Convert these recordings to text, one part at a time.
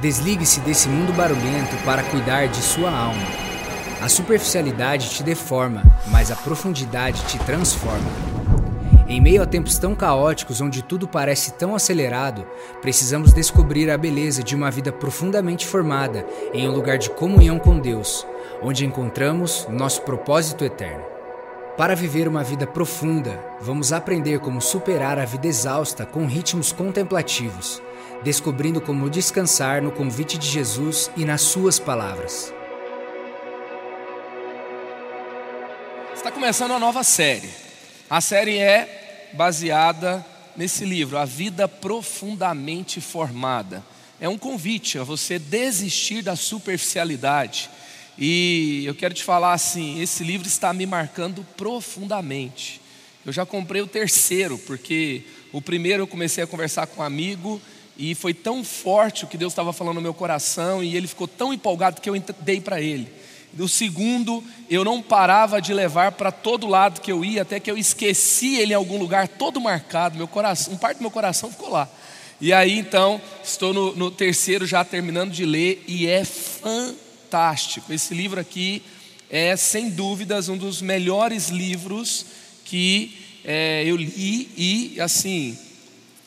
Desligue-se desse mundo barulhento para cuidar de sua alma. A superficialidade te deforma, mas a profundidade te transforma. Em meio a tempos tão caóticos onde tudo parece tão acelerado, precisamos descobrir a beleza de uma vida profundamente formada em um lugar de comunhão com Deus, onde encontramos nosso propósito eterno. Para viver uma vida profunda, vamos aprender como superar a vida exausta com ritmos contemplativos descobrindo como descansar no convite de Jesus e nas Suas palavras. Está começando uma nova série. A série é baseada nesse livro, A Vida Profundamente Formada. É um convite a você desistir da superficialidade. E eu quero te falar assim: esse livro está me marcando profundamente. Eu já comprei o terceiro, porque o primeiro eu comecei a conversar com um amigo e foi tão forte o que Deus estava falando no meu coração, e ele ficou tão empolgado que eu dei para ele. O segundo, eu não parava de levar para todo lado que eu ia, até que eu esqueci ele em algum lugar, todo marcado, meu coração, um parte do meu coração ficou lá. E aí então, estou no, no terceiro já terminando de ler, e é fantástico. Esse livro aqui é, sem dúvidas, um dos melhores livros que é, eu li, e assim,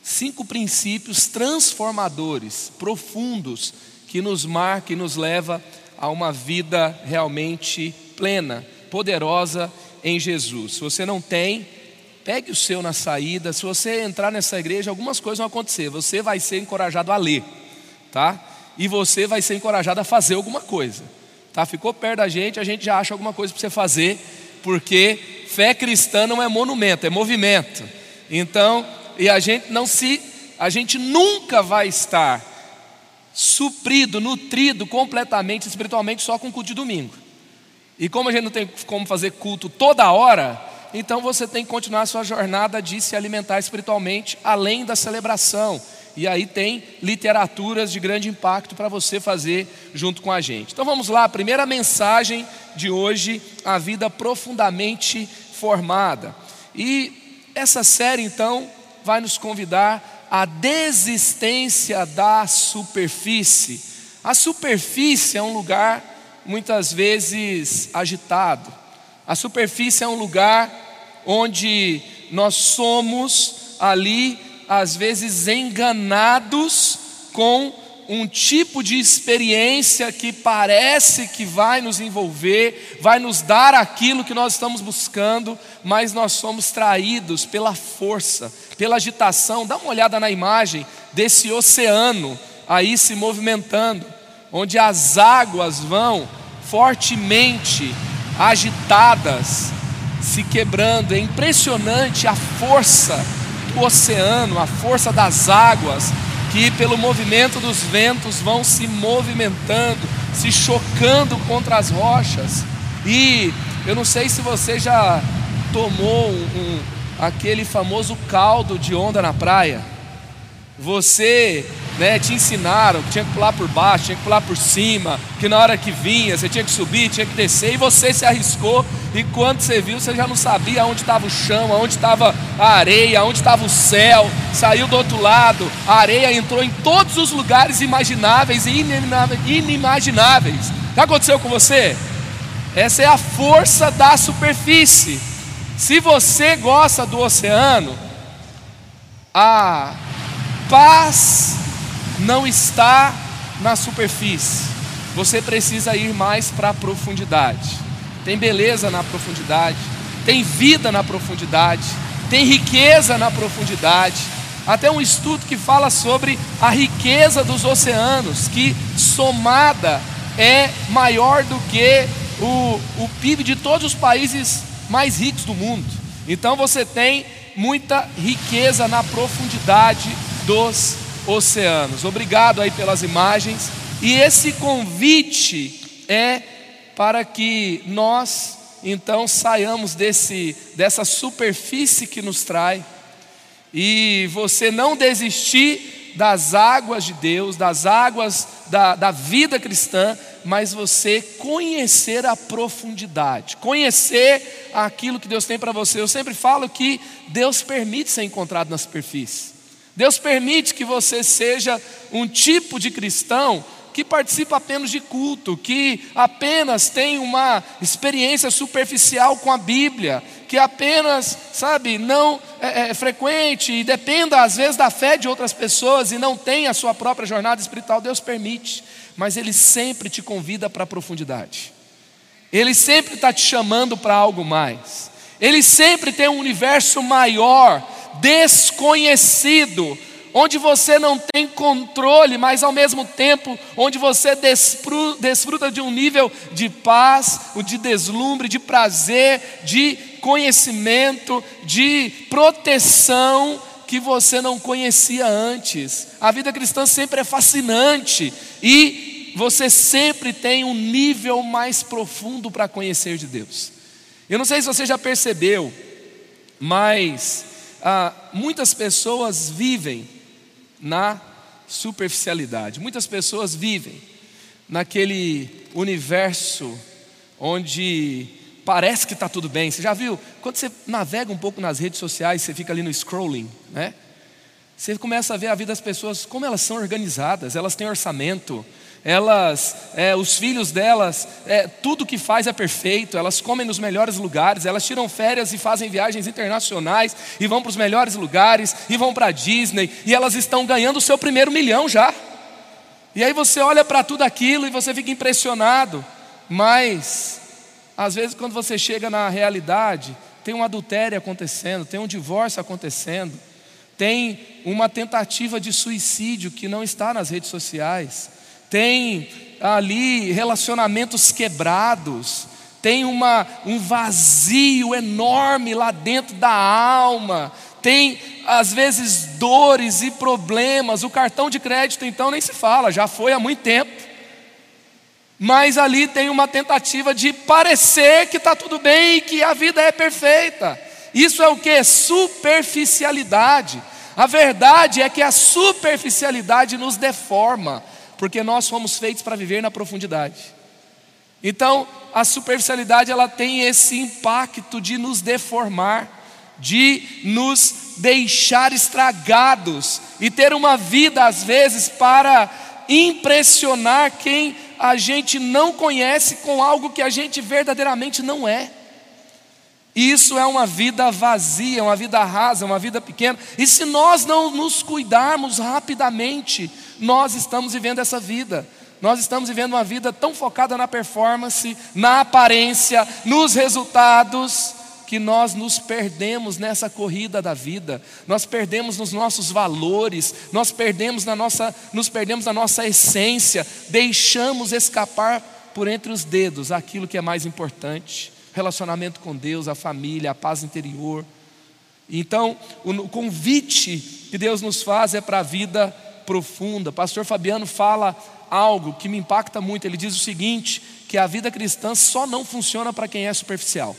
cinco princípios transformadores, profundos, que nos marca e nos leva a uma vida realmente plena, poderosa em Jesus. Se você não tem, pegue o seu na saída. Se você entrar nessa igreja, algumas coisas vão acontecer. Você vai ser encorajado a ler, tá? E você vai ser encorajado a fazer alguma coisa, tá? Ficou perto da gente, a gente já acha alguma coisa para você fazer, porque fé cristã não é monumento, é movimento. Então, e a gente não se, a gente nunca vai estar suprido, nutrido completamente espiritualmente só com culto de domingo. E como a gente não tem como fazer culto toda hora, então você tem que continuar a sua jornada de se alimentar espiritualmente além da celebração. E aí tem literaturas de grande impacto para você fazer junto com a gente. Então vamos lá, primeira mensagem de hoje, a vida profundamente formada. E essa série então vai nos convidar à desistência da superfície. A superfície é um lugar muitas vezes agitado. A superfície é um lugar onde nós somos ali às vezes enganados com um tipo de experiência que parece que vai nos envolver, vai nos dar aquilo que nós estamos buscando, mas nós somos traídos pela força, pela agitação. Dá uma olhada na imagem desse oceano aí se movimentando, onde as águas vão fortemente agitadas, se quebrando. É impressionante a força do oceano, a força das águas que pelo movimento dos ventos vão se movimentando, se chocando contra as rochas. E eu não sei se você já tomou um, um, aquele famoso caldo de onda na praia. Você né, te ensinaram que tinha que pular por baixo, tinha que pular por cima, que na hora que vinha você tinha que subir, tinha que descer, e você se arriscou, e quando você viu, você já não sabia onde estava o chão, onde estava a areia, onde estava o céu, saiu do outro lado, a areia entrou em todos os lugares imagináveis e inimagináveis. Que aconteceu com você? Essa é a força da superfície. Se você gosta do oceano, a paz não está na superfície. Você precisa ir mais para a profundidade. Tem beleza na profundidade, tem vida na profundidade, tem riqueza na profundidade. Até um estudo que fala sobre a riqueza dos oceanos, que somada é maior do que o, o PIB de todos os países mais ricos do mundo. Então você tem muita riqueza na profundidade dos oceanos. Obrigado aí pelas imagens. E esse convite é para que nós então saiamos desse dessa superfície que nos trai e você não desistir das águas de Deus, das águas da, da vida cristã, mas você conhecer a profundidade, conhecer aquilo que Deus tem para você. Eu sempre falo que Deus permite ser encontrado na superfície. Deus permite que você seja um tipo de cristão que participa apenas de culto, que apenas tem uma experiência superficial com a Bíblia, que apenas, sabe, não é, é, frequente e dependa às vezes da fé de outras pessoas e não tem a sua própria jornada espiritual, Deus permite, mas Ele sempre te convida para a profundidade, Ele sempre está te chamando para algo mais, Ele sempre tem um universo maior, desconhecido, onde você não tem controle, mas ao mesmo tempo onde você desfruta de um nível de paz, de deslumbre, de prazer, de conhecimento, de proteção que você não conhecia antes. A vida cristã sempre é fascinante e você sempre tem um nível mais profundo para conhecer de Deus. Eu não sei se você já percebeu, mas ah, muitas pessoas vivem na superficialidade. Muitas pessoas vivem naquele universo onde parece que está tudo bem. Você já viu? Quando você navega um pouco nas redes sociais, você fica ali no scrolling, né? Você começa a ver a vida das pessoas, como elas são organizadas, elas têm orçamento, elas, é, os filhos delas, é, tudo que faz é perfeito, elas comem nos melhores lugares, elas tiram férias e fazem viagens internacionais e vão para os melhores lugares e vão para a Disney e elas estão ganhando o seu primeiro milhão já. E aí você olha para tudo aquilo e você fica impressionado, mas às vezes quando você chega na realidade, tem um adultério acontecendo, tem um divórcio acontecendo, tem uma tentativa de suicídio que não está nas redes sociais tem ali relacionamentos quebrados, tem uma, um vazio enorme lá dentro da alma, tem às vezes dores e problemas. O cartão de crédito, então, nem se fala, já foi há muito tempo. Mas ali tem uma tentativa de parecer que está tudo bem e que a vida é perfeita. Isso é o que? Superficialidade. A verdade é que a superficialidade nos deforma, porque nós fomos feitos para viver na profundidade. Então, a superficialidade ela tem esse impacto de nos deformar, de nos deixar estragados e ter uma vida às vezes para impressionar quem a gente não conhece com algo que a gente verdadeiramente não é. Isso é uma vida vazia, uma vida rasa, uma vida pequena. E se nós não nos cuidarmos rapidamente, nós estamos vivendo essa vida. Nós estamos vivendo uma vida tão focada na performance, na aparência, nos resultados, que nós nos perdemos nessa corrida da vida. Nós perdemos nos nossos valores, nós perdemos na nossa, nos perdemos na nossa essência, deixamos escapar por entre os dedos aquilo que é mais importante: relacionamento com Deus, a família, a paz interior. Então, o convite que Deus nos faz é para a vida profunda. Pastor Fabiano fala algo que me impacta muito. Ele diz o seguinte: que a vida cristã só não funciona para quem é superficial.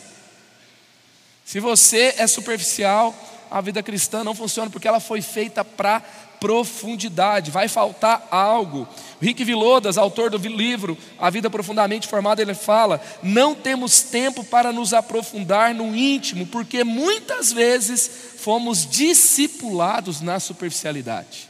Se você é superficial, a vida cristã não funciona porque ela foi feita para profundidade, vai faltar algo. Rick Vilodas, autor do livro A Vida Profundamente Formada, ele fala: não temos tempo para nos aprofundar no íntimo, porque muitas vezes fomos discipulados na superficialidade.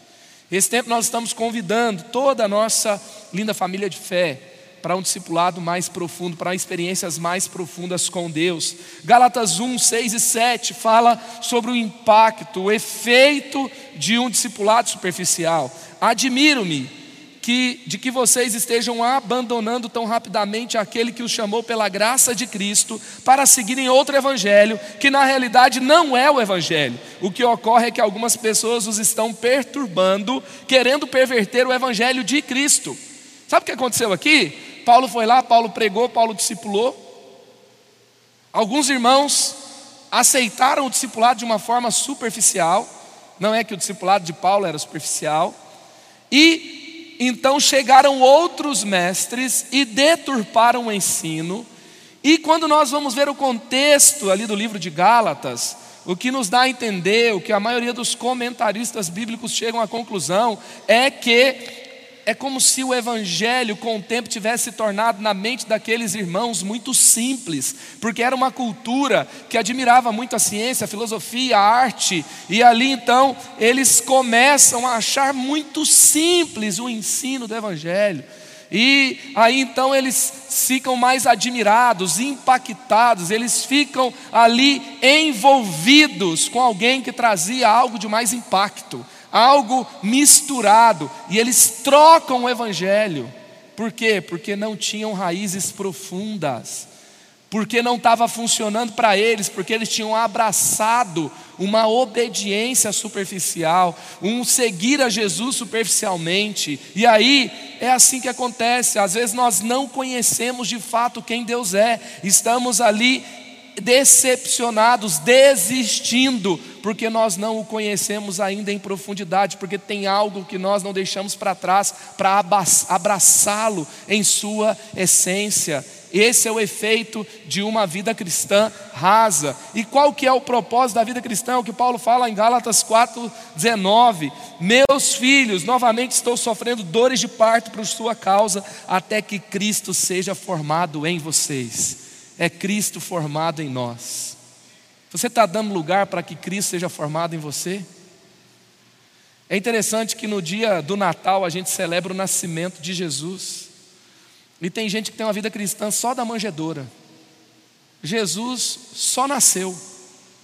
Esse tempo nós estamos convidando toda a nossa linda família de fé para um discipulado mais profundo, para experiências mais profundas com Deus. Gálatas 1, 6 e 7 fala sobre o impacto, o efeito de um discipulado superficial. Admiro-me que, de que vocês estejam abandonando tão rapidamente aquele que os chamou pela graça de Cristo para seguirem outro evangelho, que na realidade não é o evangelho. O que ocorre é que algumas pessoas os estão perturbando, querendo perverter o evangelho de Cristo. Sabe o que aconteceu aqui? Paulo foi lá, Paulo pregou, Paulo discipulou. Alguns irmãos aceitaram o discipulado de uma forma superficial, não é que o discipulado de Paulo era superficial, e então chegaram outros mestres e deturparam o ensino. E quando nós vamos ver o contexto ali do livro de Gálatas, o que nos dá a entender, o que a maioria dos comentaristas bíblicos chegam à conclusão, é que é como se o evangelho com o tempo tivesse se tornado na mente daqueles irmãos muito simples, porque era uma cultura que admirava muito a ciência, a filosofia, a arte, e ali então eles começam a achar muito simples o ensino do evangelho. E aí então eles ficam mais admirados, impactados, eles ficam ali envolvidos com alguém que trazia algo de mais impacto algo misturado, e eles trocam o evangelho. Por quê? Porque não tinham raízes profundas, porque não estava funcionando para eles, porque eles tinham abraçado uma obediência superficial, um seguir a Jesus superficialmente. E aí é assim que acontece. Às vezes nós não conhecemos de fato quem Deus é, estamos ali decepcionados, desistindo, porque nós não o conhecemos ainda em profundidade, porque tem algo que nós não deixamos para trás para abraçá-lo em sua essência. Esse é o efeito de uma vida cristã rasa. E qual que é o propósito da vida cristã? É o que Paulo fala em Gálatas 4:19. Meus filhos, novamente estou sofrendo dores de parto por sua causa, até que Cristo seja formado em vocês é Cristo formado em nós. Você está dando lugar para que Cristo seja formado em você? É interessante que no dia do Natal a gente celebra o nascimento de Jesus. E tem gente que tem uma vida cristã só da manjedoura. Jesus só nasceu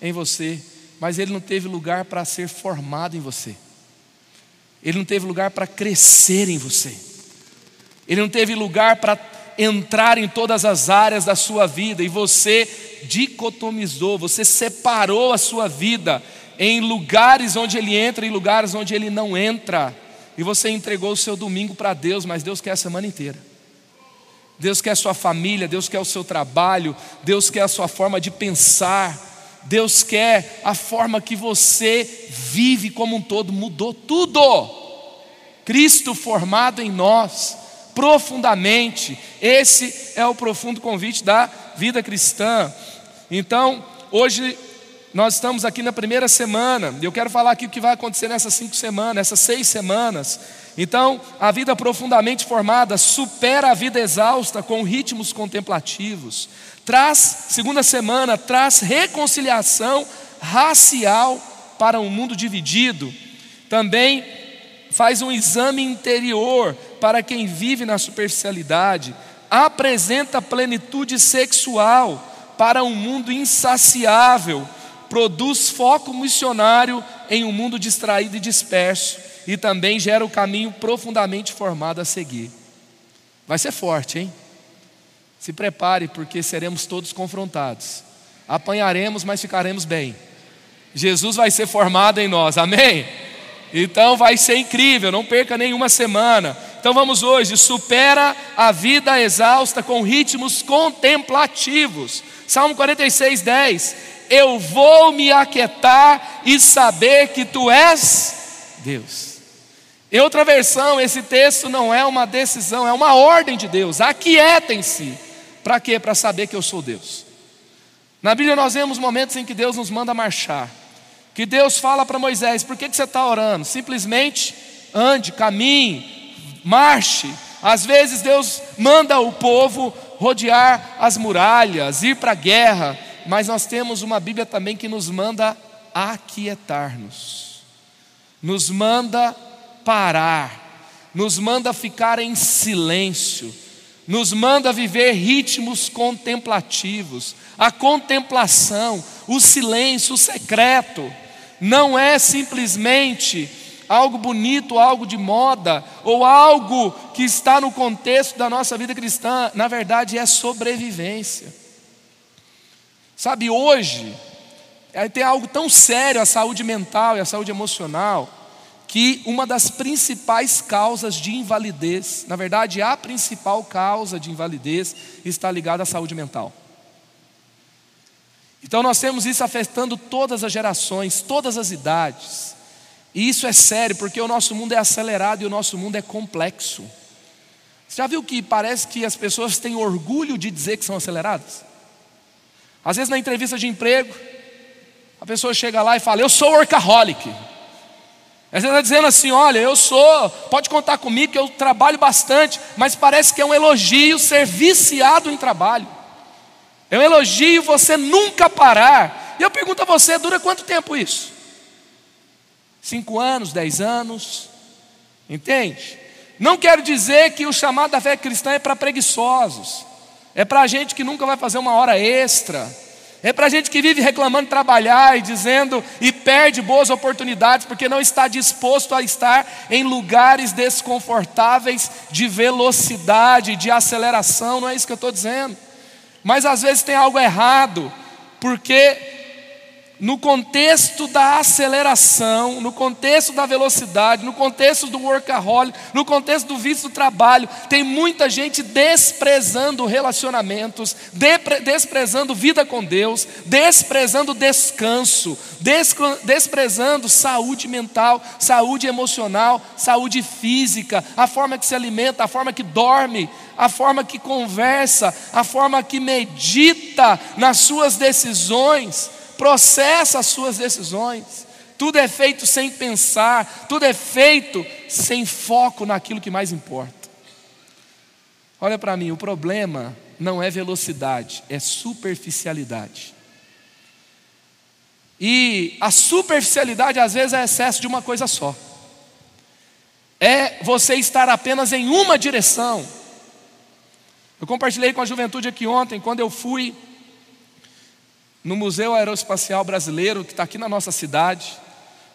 em você, mas ele não teve lugar para ser formado em você. Ele não teve lugar para crescer em você. Ele não teve lugar para entrar em todas as áreas da sua vida e você dicotomizou, você separou a sua vida em lugares onde ele entra e lugares onde ele não entra. E você entregou o seu domingo para Deus, mas Deus quer a semana inteira. Deus quer a sua família, Deus quer o seu trabalho, Deus quer a sua forma de pensar, Deus quer a forma que você vive como um todo, mudou tudo. Cristo formado em nós profundamente. Esse é o profundo convite da vida cristã. Então, hoje nós estamos aqui na primeira semana, eu quero falar aqui o que vai acontecer nessas cinco semanas, nessas seis semanas. Então, a vida profundamente formada supera a vida exausta com ritmos contemplativos. Traz, segunda semana, traz reconciliação racial para um mundo dividido. Também faz um exame interior para quem vive na superficialidade, apresenta plenitude sexual para um mundo insaciável, produz foco missionário em um mundo distraído e disperso e também gera o caminho profundamente formado a seguir. Vai ser forte, hein? Se prepare, porque seremos todos confrontados. Apanharemos, mas ficaremos bem. Jesus vai ser formado em nós, amém? Então vai ser incrível, não perca nenhuma semana. Então vamos hoje, supera a vida exausta com ritmos contemplativos. Salmo 46, 10. Eu vou me aquietar e saber que tu és Deus. Em outra versão, esse texto não é uma decisão, é uma ordem de Deus. Aquietem-se. Para quê? Para saber que eu sou Deus. Na Bíblia nós vemos momentos em que Deus nos manda marchar. Que Deus fala para Moisés: por que, que você está orando? Simplesmente ande, caminhe, marche. Às vezes Deus manda o povo rodear as muralhas, ir para a guerra, mas nós temos uma Bíblia também que nos manda aquietar-nos, nos manda parar, nos manda ficar em silêncio, nos manda viver ritmos contemplativos. A contemplação, o silêncio, o secreto, não é simplesmente algo bonito, algo de moda, ou algo que está no contexto da nossa vida cristã, na verdade é sobrevivência. Sabe, hoje, tem algo tão sério a saúde mental e a saúde emocional, que uma das principais causas de invalidez, na verdade, a principal causa de invalidez está ligada à saúde mental. Então nós temos isso afetando todas as gerações, todas as idades. E isso é sério, porque o nosso mundo é acelerado e o nosso mundo é complexo. Você já viu que parece que as pessoas têm orgulho de dizer que são aceleradas? Às vezes na entrevista de emprego, a pessoa chega lá e fala: Eu sou workaholic. Você está dizendo assim: olha, eu sou, pode contar comigo que eu trabalho bastante, mas parece que é um elogio ser viciado em trabalho. É um elogio você nunca parar. E eu pergunto a você: dura quanto tempo isso? Cinco anos, dez anos? Entende? Não quero dizer que o chamado da fé cristã é para preguiçosos, é para gente que nunca vai fazer uma hora extra é para gente que vive reclamando de trabalhar e dizendo e perde boas oportunidades porque não está disposto a estar em lugares desconfortáveis de velocidade, de aceleração, não é isso que eu estou dizendo. Mas às vezes tem algo errado, porque no contexto da aceleração, no contexto da velocidade, no contexto do workaholic, no contexto do vício do trabalho, tem muita gente desprezando relacionamentos, desprezando vida com Deus, desprezando descanso, desprezando saúde mental, saúde emocional, saúde física, a forma que se alimenta, a forma que dorme, a forma que conversa, a forma que medita nas suas decisões processa as suas decisões. Tudo é feito sem pensar, tudo é feito sem foco naquilo que mais importa. Olha para mim, o problema não é velocidade, é superficialidade. E a superficialidade às vezes é excesso de uma coisa só. É você estar apenas em uma direção. Eu compartilhei com a juventude aqui ontem, quando eu fui no Museu Aeroespacial Brasileiro, que está aqui na nossa cidade.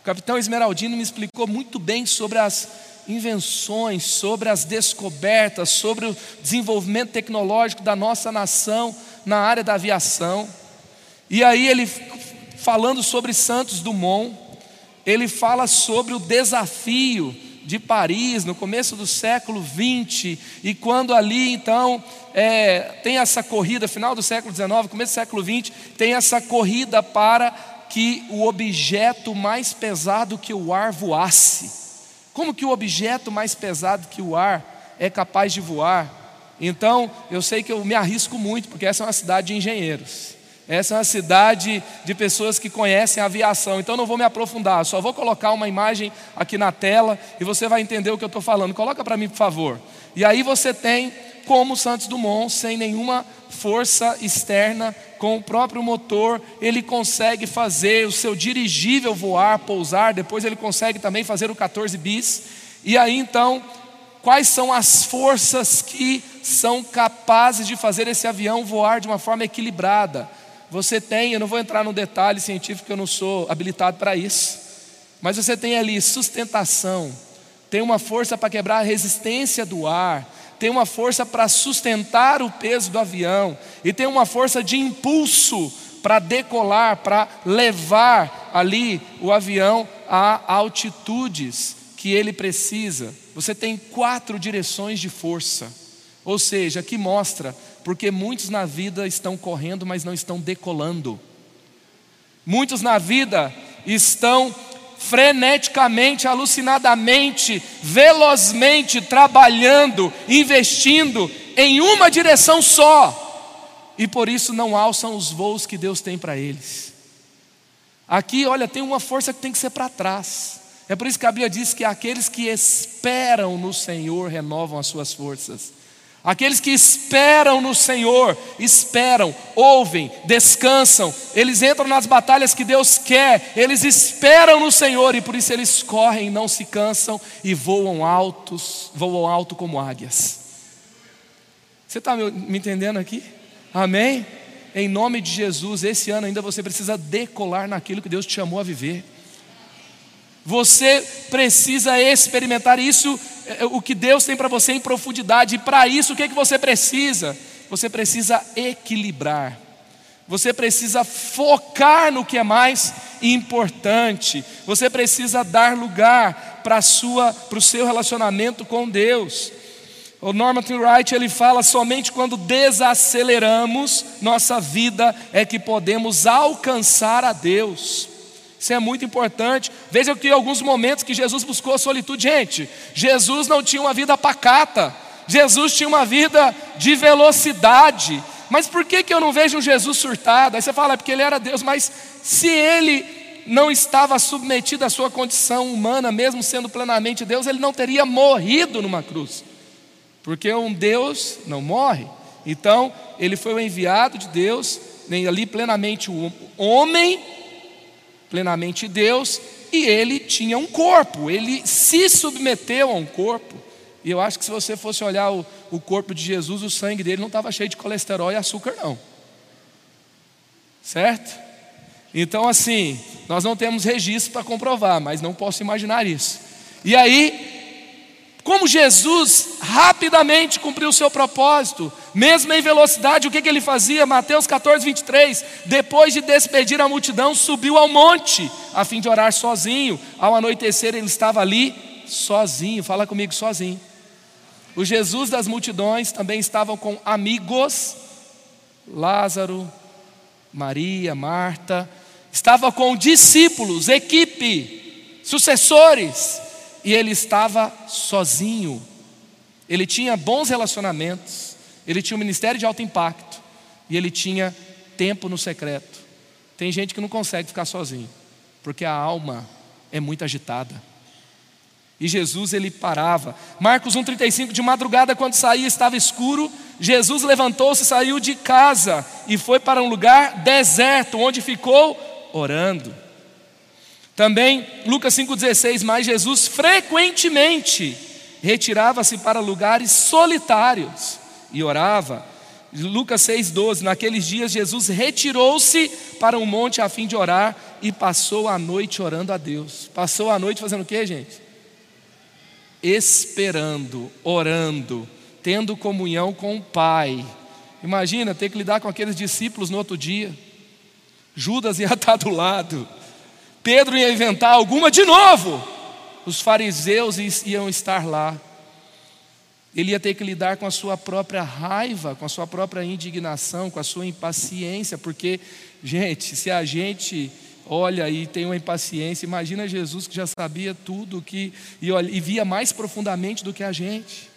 O capitão Esmeraldino me explicou muito bem sobre as invenções, sobre as descobertas, sobre o desenvolvimento tecnológico da nossa nação na área da aviação. E aí ele falando sobre Santos Dumont, ele fala sobre o desafio de Paris no começo do século XX, e quando ali então é, tem essa corrida, final do século XIX, começo do século XX, tem essa corrida para que o objeto mais pesado que o ar voasse. Como que o objeto mais pesado que o ar é capaz de voar? Então, eu sei que eu me arrisco muito, porque essa é uma cidade de engenheiros. Essa é uma cidade de pessoas que conhecem a aviação, então não vou me aprofundar, só vou colocar uma imagem aqui na tela e você vai entender o que eu estou falando. Coloca para mim, por favor. E aí você tem como Santos Dumont, sem nenhuma força externa, com o próprio motor, ele consegue fazer o seu dirigível voar, pousar, depois ele consegue também fazer o 14 bis. E aí então, quais são as forças que são capazes de fazer esse avião voar de uma forma equilibrada? Você tem, eu não vou entrar no detalhe científico, eu não sou habilitado para isso, mas você tem ali sustentação, tem uma força para quebrar a resistência do ar, tem uma força para sustentar o peso do avião, e tem uma força de impulso para decolar, para levar ali o avião a altitudes que ele precisa. Você tem quatro direções de força, ou seja, que mostra porque muitos na vida estão correndo, mas não estão decolando. Muitos na vida estão freneticamente, alucinadamente, velozmente trabalhando, investindo em uma direção só, e por isso não alçam os voos que Deus tem para eles. Aqui, olha, tem uma força que tem que ser para trás. É por isso que a Bíblia diz que aqueles que esperam no Senhor renovam as suas forças. Aqueles que esperam no Senhor, esperam, ouvem, descansam, eles entram nas batalhas que Deus quer, eles esperam no Senhor e por isso eles correm, não se cansam e voam altos, voam alto como águias. Você está me entendendo aqui? Amém? Em nome de Jesus, esse ano ainda você precisa decolar naquilo que Deus te chamou a viver. Você precisa experimentar isso, é, o que Deus tem para você em profundidade, e para isso o que, é que você precisa? Você precisa equilibrar, você precisa focar no que é mais importante, você precisa dar lugar para o seu relacionamento com Deus. O Norman Wright ele fala somente quando desaceleramos nossa vida é que podemos alcançar a Deus. Isso é muito importante. Veja que alguns momentos que Jesus buscou a solitude, gente, Jesus não tinha uma vida pacata, Jesus tinha uma vida de velocidade. Mas por que, que eu não vejo um Jesus surtado? Aí você fala, é porque ele era Deus, mas se ele não estava submetido à sua condição humana, mesmo sendo plenamente Deus, ele não teria morrido numa cruz. Porque um Deus não morre. Então, ele foi o enviado de Deus, nem ali plenamente o homem, plenamente Deus, e ele tinha um corpo, ele se submeteu a um corpo. E eu acho que se você fosse olhar o, o corpo de Jesus, o sangue dele não estava cheio de colesterol e açúcar, não. Certo? Então, assim, nós não temos registro para comprovar, mas não posso imaginar isso. E aí, como Jesus rapidamente cumpriu o seu propósito, mesmo em velocidade, o que, que ele fazia? Mateus 14, 23. Depois de despedir a multidão, subiu ao monte, a fim de orar sozinho. Ao anoitecer, ele estava ali sozinho. Fala comigo, sozinho. O Jesus das multidões também estava com amigos, Lázaro, Maria, Marta, estava com discípulos, equipe, sucessores, e ele estava sozinho. Ele tinha bons relacionamentos, ele tinha um ministério de alto impacto, e ele tinha tempo no secreto. Tem gente que não consegue ficar sozinho, porque a alma é muito agitada. E Jesus ele parava. Marcos 1:35 de madrugada quando saía estava escuro, Jesus levantou-se, saiu de casa e foi para um lugar deserto, onde ficou orando. Também Lucas 5:16, mas Jesus frequentemente retirava-se para lugares solitários e orava. Lucas 6,12: Naqueles dias Jesus retirou-se para um monte a fim de orar e passou a noite orando a Deus. Passou a noite fazendo o que, gente? esperando, orando, tendo comunhão com o Pai. Imagina ter que lidar com aqueles discípulos no outro dia. Judas ia estar do lado. Pedro ia inventar alguma de novo. Os fariseus iam estar lá. Ele ia ter que lidar com a sua própria raiva, com a sua própria indignação, com a sua impaciência, porque, gente, se a gente olha e tem uma impaciência. Imagina Jesus que já sabia tudo que e, olha, e via mais profundamente do que a gente.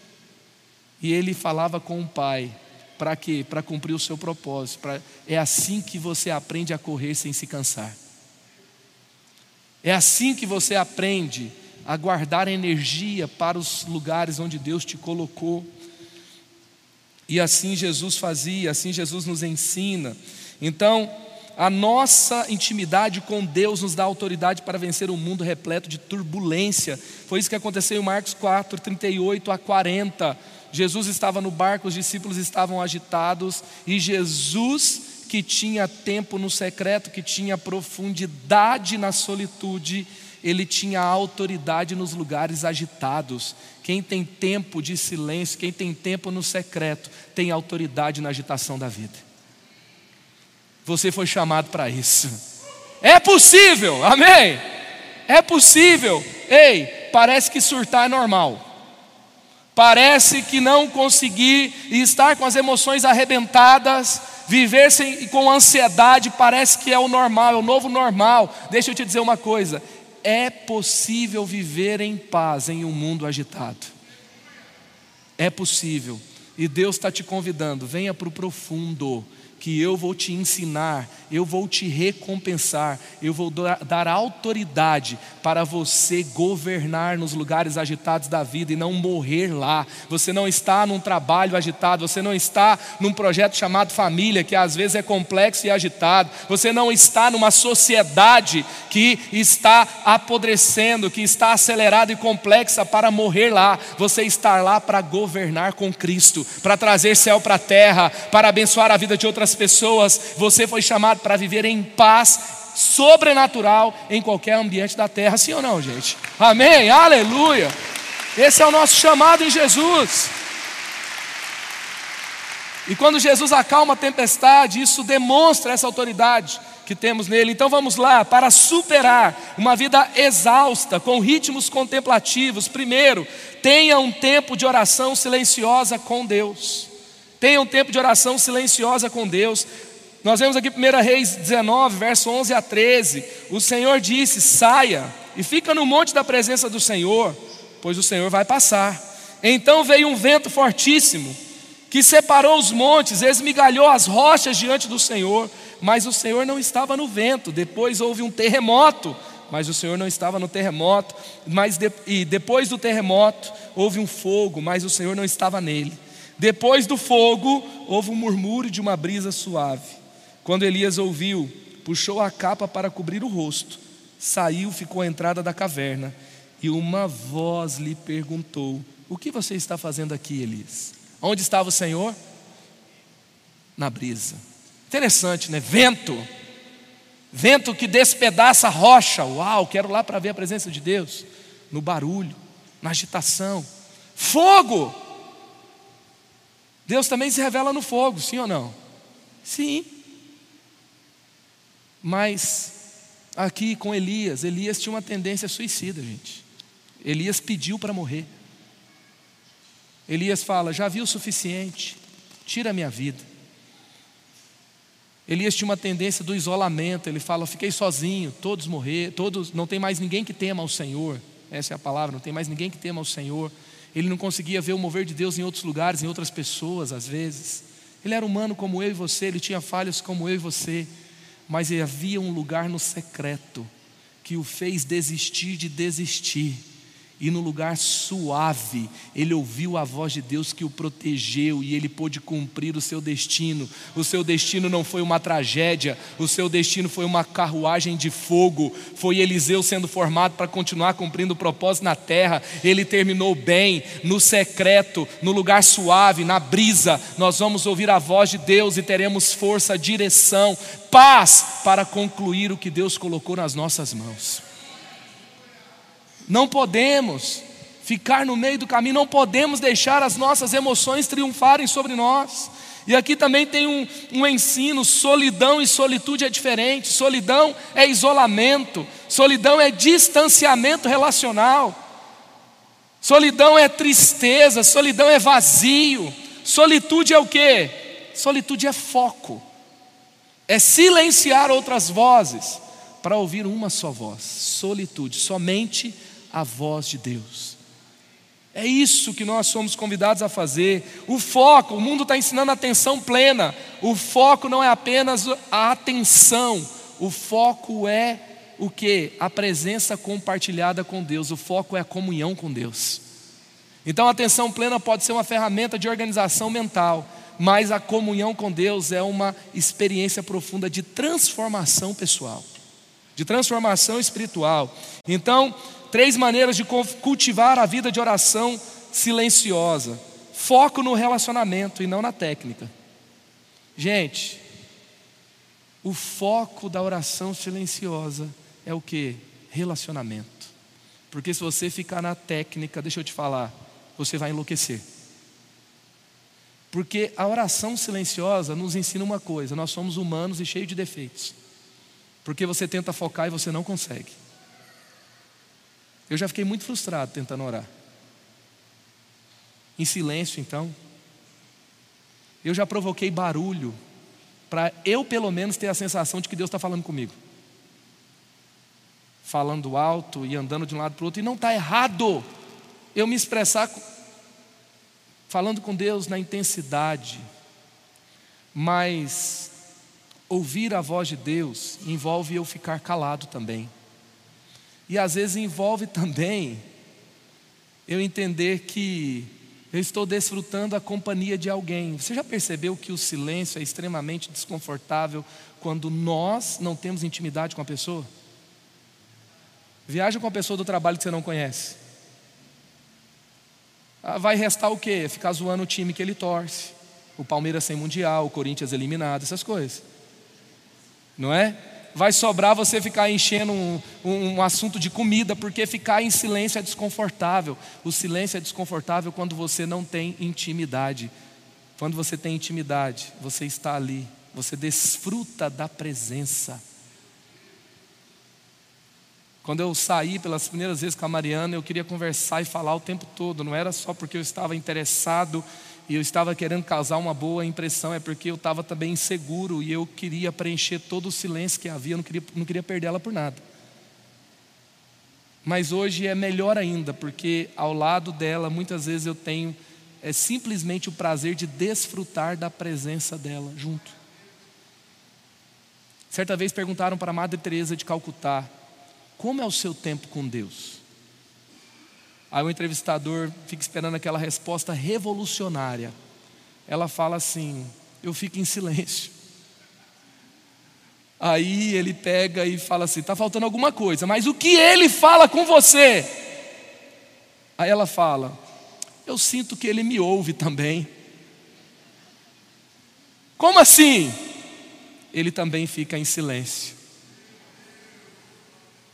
E ele falava com o Pai. Para quê? Para cumprir o seu propósito. Pra... É assim que você aprende a correr sem se cansar. É assim que você aprende a guardar energia para os lugares onde Deus te colocou. E assim Jesus fazia, assim Jesus nos ensina. Então, a nossa intimidade com Deus nos dá autoridade para vencer um mundo repleto de turbulência. Foi isso que aconteceu em Marcos 4, 38 a 40. Jesus estava no barco, os discípulos estavam agitados, e Jesus, que tinha tempo no secreto, que tinha profundidade na solitude, ele tinha autoridade nos lugares agitados. Quem tem tempo de silêncio, quem tem tempo no secreto, tem autoridade na agitação da vida. Você foi chamado para isso. É possível, amém? É possível. Ei, parece que surtar é normal. Parece que não conseguir estar com as emoções arrebentadas, viver sem, com ansiedade, parece que é o normal, é o novo normal. Deixa eu te dizer uma coisa: é possível viver em paz em um mundo agitado. É possível. E Deus está te convidando, venha para o profundo que eu vou te ensinar, eu vou te recompensar, eu vou dar autoridade para você governar nos lugares agitados da vida e não morrer lá. Você não está num trabalho agitado, você não está num projeto chamado família, que às vezes é complexo e agitado, você não está numa sociedade que está apodrecendo, que está acelerada e complexa para morrer lá. Você está lá para governar com Cristo, para trazer céu para a terra, para abençoar a vida de outras pessoas. Você foi chamado para viver em paz sobrenatural em qualquer ambiente da terra, sim ou não, gente? Amém? Aleluia! Esse é o nosso chamado em Jesus. E quando Jesus acalma a tempestade, isso demonstra essa autoridade que temos nele. Então vamos lá, para superar uma vida exausta, com ritmos contemplativos, primeiro, tenha um tempo de oração silenciosa com Deus. Tenha um tempo de oração silenciosa com Deus. Nós vemos aqui 1 Reis 19, verso 11 a 13. O Senhor disse: Saia e fica no monte da presença do Senhor, pois o Senhor vai passar. Então veio um vento fortíssimo, que separou os montes, esmigalhou as rochas diante do Senhor, mas o Senhor não estava no vento. Depois houve um terremoto, mas o Senhor não estava no terremoto. Mas de, e depois do terremoto houve um fogo, mas o Senhor não estava nele. Depois do fogo houve um murmúrio de uma brisa suave. Quando Elias ouviu, puxou a capa para cobrir o rosto, saiu, ficou à entrada da caverna, e uma voz lhe perguntou: O que você está fazendo aqui, Elias? Onde estava o Senhor? Na brisa. Interessante, né? Vento. Vento que despedaça a rocha. Uau, quero lá para ver a presença de Deus. No barulho, na agitação. Fogo. Deus também se revela no fogo, sim ou não? Sim. Mas aqui com Elias, Elias tinha uma tendência suicida, gente. Elias pediu para morrer. Elias fala: Já vi o suficiente, tira a minha vida. Elias tinha uma tendência do isolamento, ele fala: Fiquei sozinho, todos morreram, todos, não tem mais ninguém que tema ao Senhor. Essa é a palavra, não tem mais ninguém que tema ao Senhor. Ele não conseguia ver o mover de Deus em outros lugares, em outras pessoas, às vezes. Ele era humano como eu e você, ele tinha falhas como eu e você, mas havia um lugar no secreto que o fez desistir de desistir e no lugar suave, ele ouviu a voz de Deus que o protegeu e ele pôde cumprir o seu destino. O seu destino não foi uma tragédia, o seu destino foi uma carruagem de fogo. Foi Eliseu sendo formado para continuar cumprindo o propósito na terra. Ele terminou bem, no secreto, no lugar suave, na brisa. Nós vamos ouvir a voz de Deus e teremos força, direção, paz para concluir o que Deus colocou nas nossas mãos. Não podemos ficar no meio do caminho, não podemos deixar as nossas emoções triunfarem sobre nós. E aqui também tem um, um, ensino: solidão e solitude é diferente. Solidão é isolamento, solidão é distanciamento relacional, solidão é tristeza, solidão é vazio. Solitude é o que? Solitude é foco, é silenciar outras vozes para ouvir uma só voz. Solitude, somente a voz de Deus. É isso que nós somos convidados a fazer. O foco, o mundo está ensinando atenção plena. O foco não é apenas a atenção, o foco é o que? A presença compartilhada com Deus. O foco é a comunhão com Deus. Então a atenção plena pode ser uma ferramenta de organização mental, mas a comunhão com Deus é uma experiência profunda de transformação pessoal, de transformação espiritual. Então, Três maneiras de cultivar a vida de oração silenciosa. Foco no relacionamento e não na técnica. Gente, o foco da oração silenciosa é o que? Relacionamento. Porque se você ficar na técnica, deixa eu te falar, você vai enlouquecer. Porque a oração silenciosa nos ensina uma coisa: nós somos humanos e cheios de defeitos. Porque você tenta focar e você não consegue. Eu já fiquei muito frustrado tentando orar. Em silêncio, então. Eu já provoquei barulho para eu, pelo menos, ter a sensação de que Deus está falando comigo. Falando alto e andando de um lado para o outro. E não está errado eu me expressar falando com Deus na intensidade. Mas ouvir a voz de Deus envolve eu ficar calado também. E às vezes envolve também eu entender que eu estou desfrutando a companhia de alguém. Você já percebeu que o silêncio é extremamente desconfortável quando nós não temos intimidade com a pessoa? Viaja com a pessoa do trabalho que você não conhece. Ah, vai restar o quê? Ficar zoando o time que ele torce. O Palmeiras sem mundial, o Corinthians eliminado, essas coisas. Não é? Vai sobrar você ficar enchendo um, um, assunto de comida, porque ficar em silêncio é desconfortável. O silêncio é desconfortável quando você não tem intimidade. Quando você tem intimidade, você está ali, você desfruta da presença. Quando eu saí pelas primeiras vezes com a Mariana, eu queria conversar e falar o tempo todo, não era só porque eu estava interessado e eu estava querendo causar uma boa impressão, é porque eu estava também inseguro e eu queria preencher todo o silêncio que havia, eu não queria, não queria perder ela por nada. Mas hoje é melhor ainda, porque ao lado dela muitas vezes eu tenho é simplesmente o prazer de desfrutar da presença dela junto. Certa vez perguntaram para a Madre Teresa de Calcutá: "Como é o seu tempo com Deus?" Aí o entrevistador fica esperando aquela resposta revolucionária. Ela fala assim: "Eu fico em silêncio." Aí ele pega e fala assim: está faltando alguma coisa, mas o que ele fala com você? Aí ela fala: eu sinto que ele me ouve também. Como assim? Ele também fica em silêncio.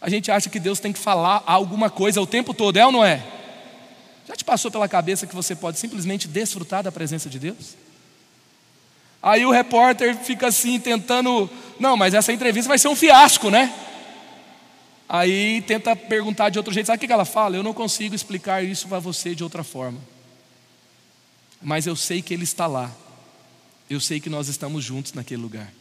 A gente acha que Deus tem que falar alguma coisa o tempo todo, é ou não é? Já te passou pela cabeça que você pode simplesmente desfrutar da presença de Deus? Aí o repórter fica assim, tentando. Não, mas essa entrevista vai ser um fiasco, né? Aí tenta perguntar de outro jeito. Sabe o que ela fala? Eu não consigo explicar isso para você de outra forma. Mas eu sei que Ele está lá. Eu sei que nós estamos juntos naquele lugar.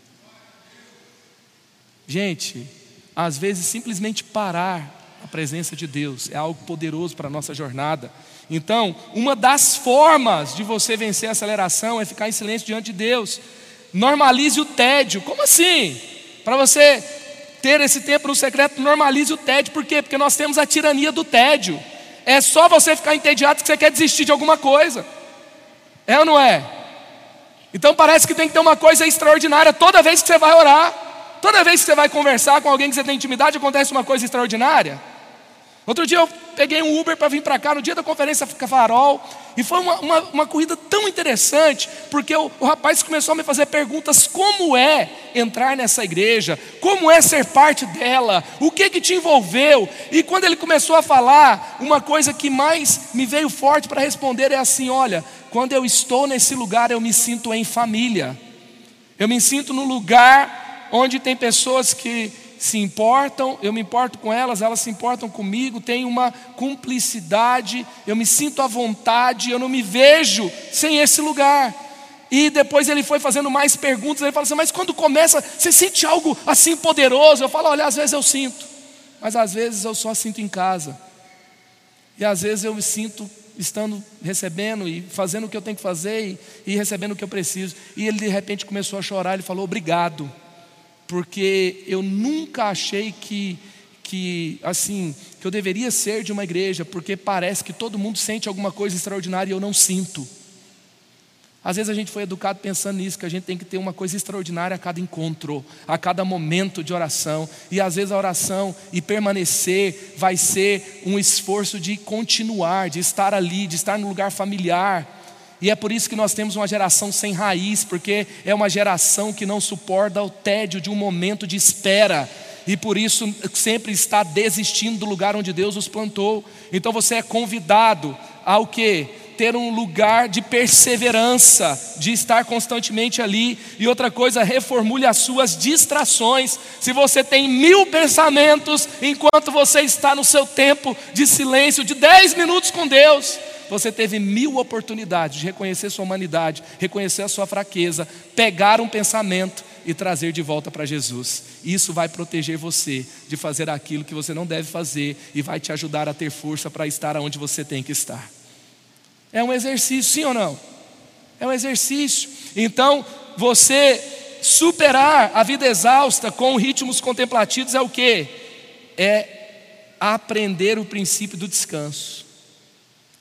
Gente, às vezes simplesmente parar a presença de Deus é algo poderoso para a nossa jornada. Então, uma das formas de você vencer a aceleração é ficar em silêncio diante de Deus. Normalize o tédio. Como assim? Para você ter esse tempo no secreto, normalize o tédio. Por quê? Porque nós temos a tirania do tédio. É só você ficar entediado que você quer desistir de alguma coisa. É ou não é? Então parece que tem que ter uma coisa extraordinária toda vez que você vai orar. Toda vez que você vai conversar com alguém que você tem intimidade, acontece uma coisa extraordinária. Outro dia eu peguei um Uber para vir para cá no dia da conferência Farol, e foi uma, uma, uma, corrida tão interessante, porque o, o rapaz começou a me fazer perguntas: como é entrar nessa igreja, como é ser parte dela, o que que te envolveu, e quando ele começou a falar, uma coisa que mais me veio forte para responder é assim: olha, quando eu estou nesse lugar, eu me sinto em família, eu me sinto no lugar onde tem pessoas que se importam, eu me importo com elas, elas se importam comigo, tem uma cumplicidade, eu me sinto à vontade, eu não me vejo sem esse lugar. E depois ele foi fazendo mais perguntas, ele fala assim: Mas quando começa, você sente algo assim poderoso? Eu falo: Olha, às vezes eu sinto, mas às vezes eu só sinto em casa. E às vezes eu me sinto estando recebendo e fazendo o que eu tenho que fazer e, e recebendo o que eu preciso. E ele de repente começou a chorar, ele falou: Obrigado porque eu nunca achei que que assim, que eu deveria ser de uma igreja, porque parece que todo mundo sente alguma coisa extraordinária e eu não sinto. Às vezes a gente foi educado pensando nisso, que a gente tem que ter uma coisa extraordinária a cada encontro, a cada momento de oração. E às vezes a oração e permanecer vai ser um esforço de continuar, de estar ali, de estar no lugar familiar e é por isso que nós temos uma geração sem raiz, porque é uma geração que não suporta o tédio de um momento de espera. E por isso sempre está desistindo do lugar onde Deus os plantou. Então você é convidado ao que? Ter um lugar de perseverança, de estar constantemente ali. E outra coisa, reformule as suas distrações. Se você tem mil pensamentos enquanto você está no seu tempo de silêncio, de dez minutos com Deus, você teve mil oportunidades de reconhecer sua humanidade, reconhecer a sua fraqueza, pegar um pensamento e trazer de volta para Jesus. Isso vai proteger você de fazer aquilo que você não deve fazer e vai te ajudar a ter força para estar onde você tem que estar. É um exercício, sim ou não? É um exercício. Então, você superar a vida exausta com ritmos contemplativos é o que? É aprender o princípio do descanso.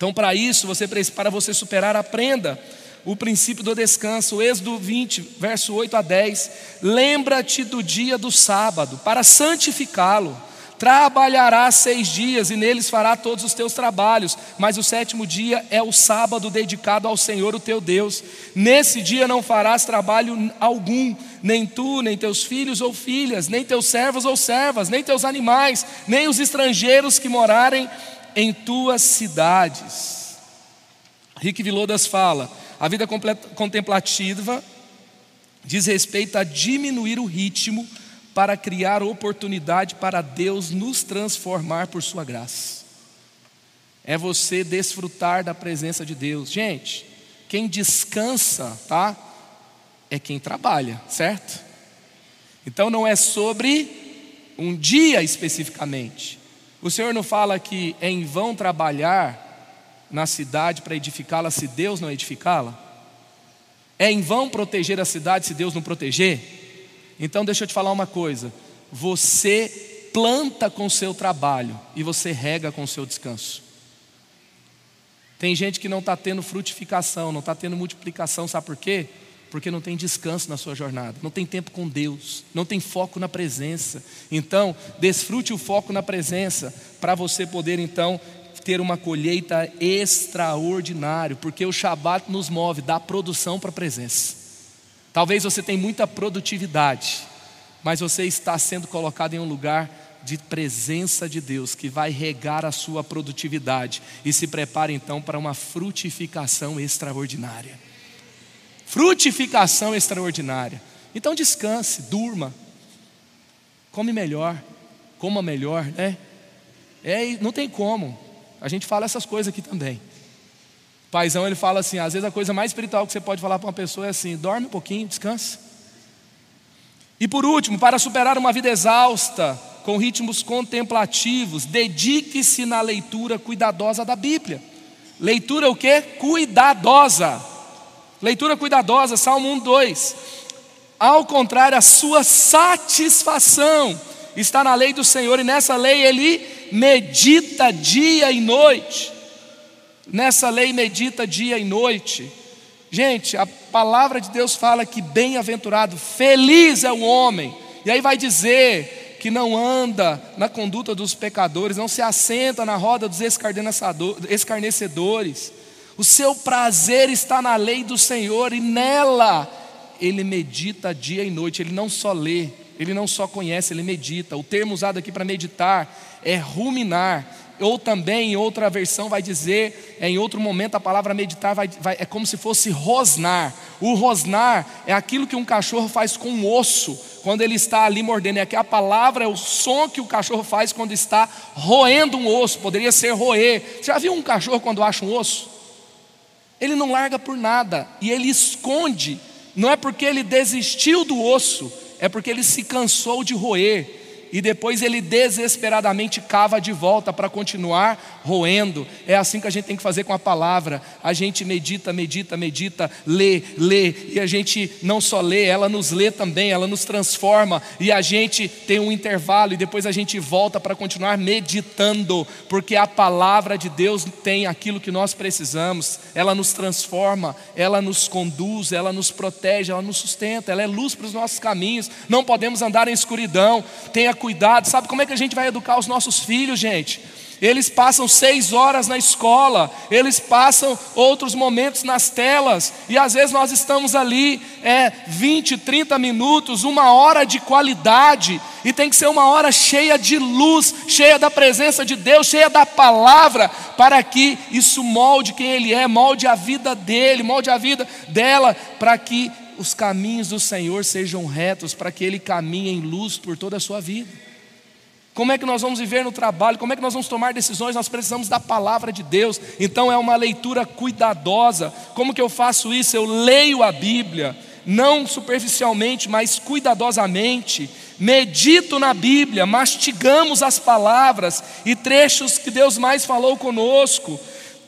Então, para isso, você para você superar, aprenda o princípio do descanso. Êxodo 20, verso 8 a 10. Lembra-te do dia do sábado, para santificá-lo. Trabalharás seis dias e neles fará todos os teus trabalhos, mas o sétimo dia é o sábado dedicado ao Senhor, o teu Deus. Nesse dia não farás trabalho algum, nem tu, nem teus filhos ou filhas, nem teus servos ou servas, nem teus animais, nem os estrangeiros que morarem em tuas cidades. Rick Vilodas fala: a vida contemplativa diz respeito a diminuir o ritmo para criar oportunidade para Deus nos transformar por Sua graça. É você desfrutar da presença de Deus. Gente, quem descansa, tá? É quem trabalha, certo? Então não é sobre um dia especificamente, o Senhor não fala que é em vão trabalhar na cidade para edificá-la se Deus não edificá-la? É em vão proteger a cidade se Deus não proteger? Então deixa eu te falar uma coisa: você planta com o seu trabalho e você rega com o seu descanso. Tem gente que não está tendo frutificação, não está tendo multiplicação, sabe por quê? Porque não tem descanso na sua jornada, não tem tempo com Deus, não tem foco na presença. Então, desfrute o foco na presença, para você poder então ter uma colheita extraordinária, porque o Shabat nos move da produção para a presença. Talvez você tenha muita produtividade, mas você está sendo colocado em um lugar de presença de Deus que vai regar a sua produtividade e se prepare então para uma frutificação extraordinária. Frutificação extraordinária. Então descanse, durma, come melhor, coma melhor, né? É, não tem como. A gente fala essas coisas aqui também. paizão, ele fala assim: às vezes a coisa mais espiritual que você pode falar para uma pessoa é assim: dorme um pouquinho, descansa. E por último, para superar uma vida exausta, com ritmos contemplativos, dedique-se na leitura cuidadosa da Bíblia. Leitura o que? Cuidadosa. Leitura cuidadosa, Salmo 1, 2. Ao contrário, a sua satisfação está na lei do Senhor, e nessa lei ele medita dia e noite. Nessa lei medita dia e noite. Gente, a palavra de Deus fala que bem-aventurado, feliz é o homem. E aí vai dizer que não anda na conduta dos pecadores, não se assenta na roda dos escarnecedores. O seu prazer está na lei do Senhor e nela ele medita dia e noite. Ele não só lê, ele não só conhece, ele medita. O termo usado aqui para meditar é ruminar. Ou também, em outra versão, vai dizer, é, em outro momento, a palavra meditar vai, vai, é como se fosse rosnar. O rosnar é aquilo que um cachorro faz com um osso, quando ele está ali mordendo. É que a palavra é o som que o cachorro faz quando está roendo um osso. Poderia ser roer. Você já viu um cachorro quando acha um osso? Ele não larga por nada e ele esconde. Não é porque ele desistiu do osso, é porque ele se cansou de roer e depois ele desesperadamente cava de volta para continuar roendo. É assim que a gente tem que fazer com a palavra. A gente medita, medita, medita, lê, lê, e a gente não só lê, ela nos lê também, ela nos transforma, e a gente tem um intervalo e depois a gente volta para continuar meditando, porque a palavra de Deus tem aquilo que nós precisamos. Ela nos transforma, ela nos conduz, ela nos protege, ela nos sustenta, ela é luz para os nossos caminhos. Não podemos andar em escuridão. Tenha cuidado. Sabe como é que a gente vai educar os nossos filhos, gente? Eles passam seis horas na escola, eles passam outros momentos nas telas, e às vezes nós estamos ali é, 20, 30 minutos, uma hora de qualidade, e tem que ser uma hora cheia de luz, cheia da presença de Deus, cheia da palavra, para que isso molde quem Ele é, molde a vida dele, molde a vida dela, para que os caminhos do Senhor sejam retos, para que Ele caminhe em luz por toda a sua vida. Como é que nós vamos viver no trabalho? Como é que nós vamos tomar decisões? Nós precisamos da palavra de Deus. Então é uma leitura cuidadosa. Como que eu faço isso? Eu leio a Bíblia, não superficialmente, mas cuidadosamente. Medito na Bíblia, mastigamos as palavras e trechos que Deus mais falou conosco.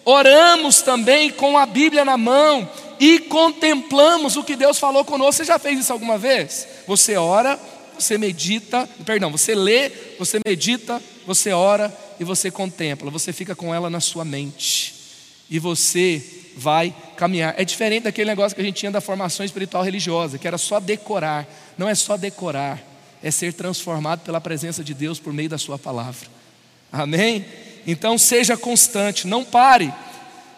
Oramos também com a Bíblia na mão e contemplamos o que Deus falou conosco. Você já fez isso alguma vez? Você ora, você medita, perdão, você lê, você medita, você ora e você contempla. Você fica com ela na sua mente. E você vai caminhar. É diferente daquele negócio que a gente tinha da formação espiritual religiosa, que era só decorar. Não é só decorar, é ser transformado pela presença de Deus por meio da sua palavra. Amém? Então seja constante, não pare.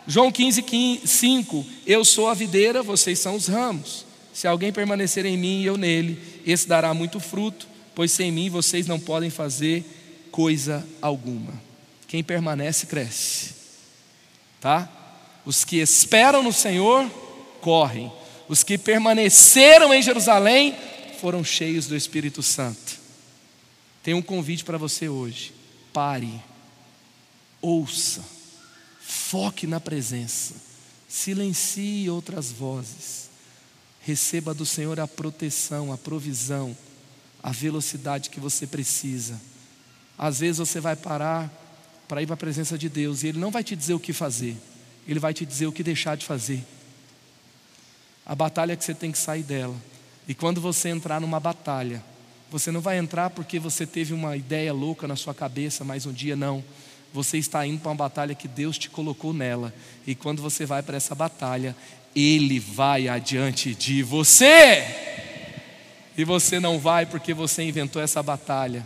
João 15, 15, 5: Eu sou a videira, vocês são os ramos. Se alguém permanecer em mim e eu nele, esse dará muito fruto, pois sem mim vocês não podem fazer coisa alguma. Quem permanece, cresce. Tá? Os que esperam no Senhor, correm. Os que permaneceram em Jerusalém, foram cheios do Espírito Santo. Tem um convite para você hoje. Pare, ouça Foque na presença. Silencie outras vozes. Receba do Senhor a proteção, a provisão, a velocidade que você precisa. Às vezes você vai parar para ir para a presença de Deus e Ele não vai te dizer o que fazer. Ele vai te dizer o que deixar de fazer. A batalha é que você tem que sair dela. E quando você entrar numa batalha, você não vai entrar porque você teve uma ideia louca na sua cabeça, mas um dia não. Você está indo para uma batalha que Deus te colocou nela. E quando você vai para essa batalha, Ele vai adiante de você. E você não vai porque você inventou essa batalha.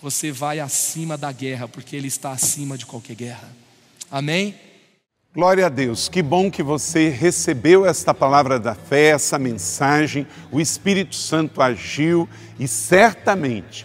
Você vai acima da guerra, porque Ele está acima de qualquer guerra. Amém? Glória a Deus, que bom que você recebeu esta palavra da fé, essa mensagem, o Espírito Santo agiu e certamente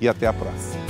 e até a próxima.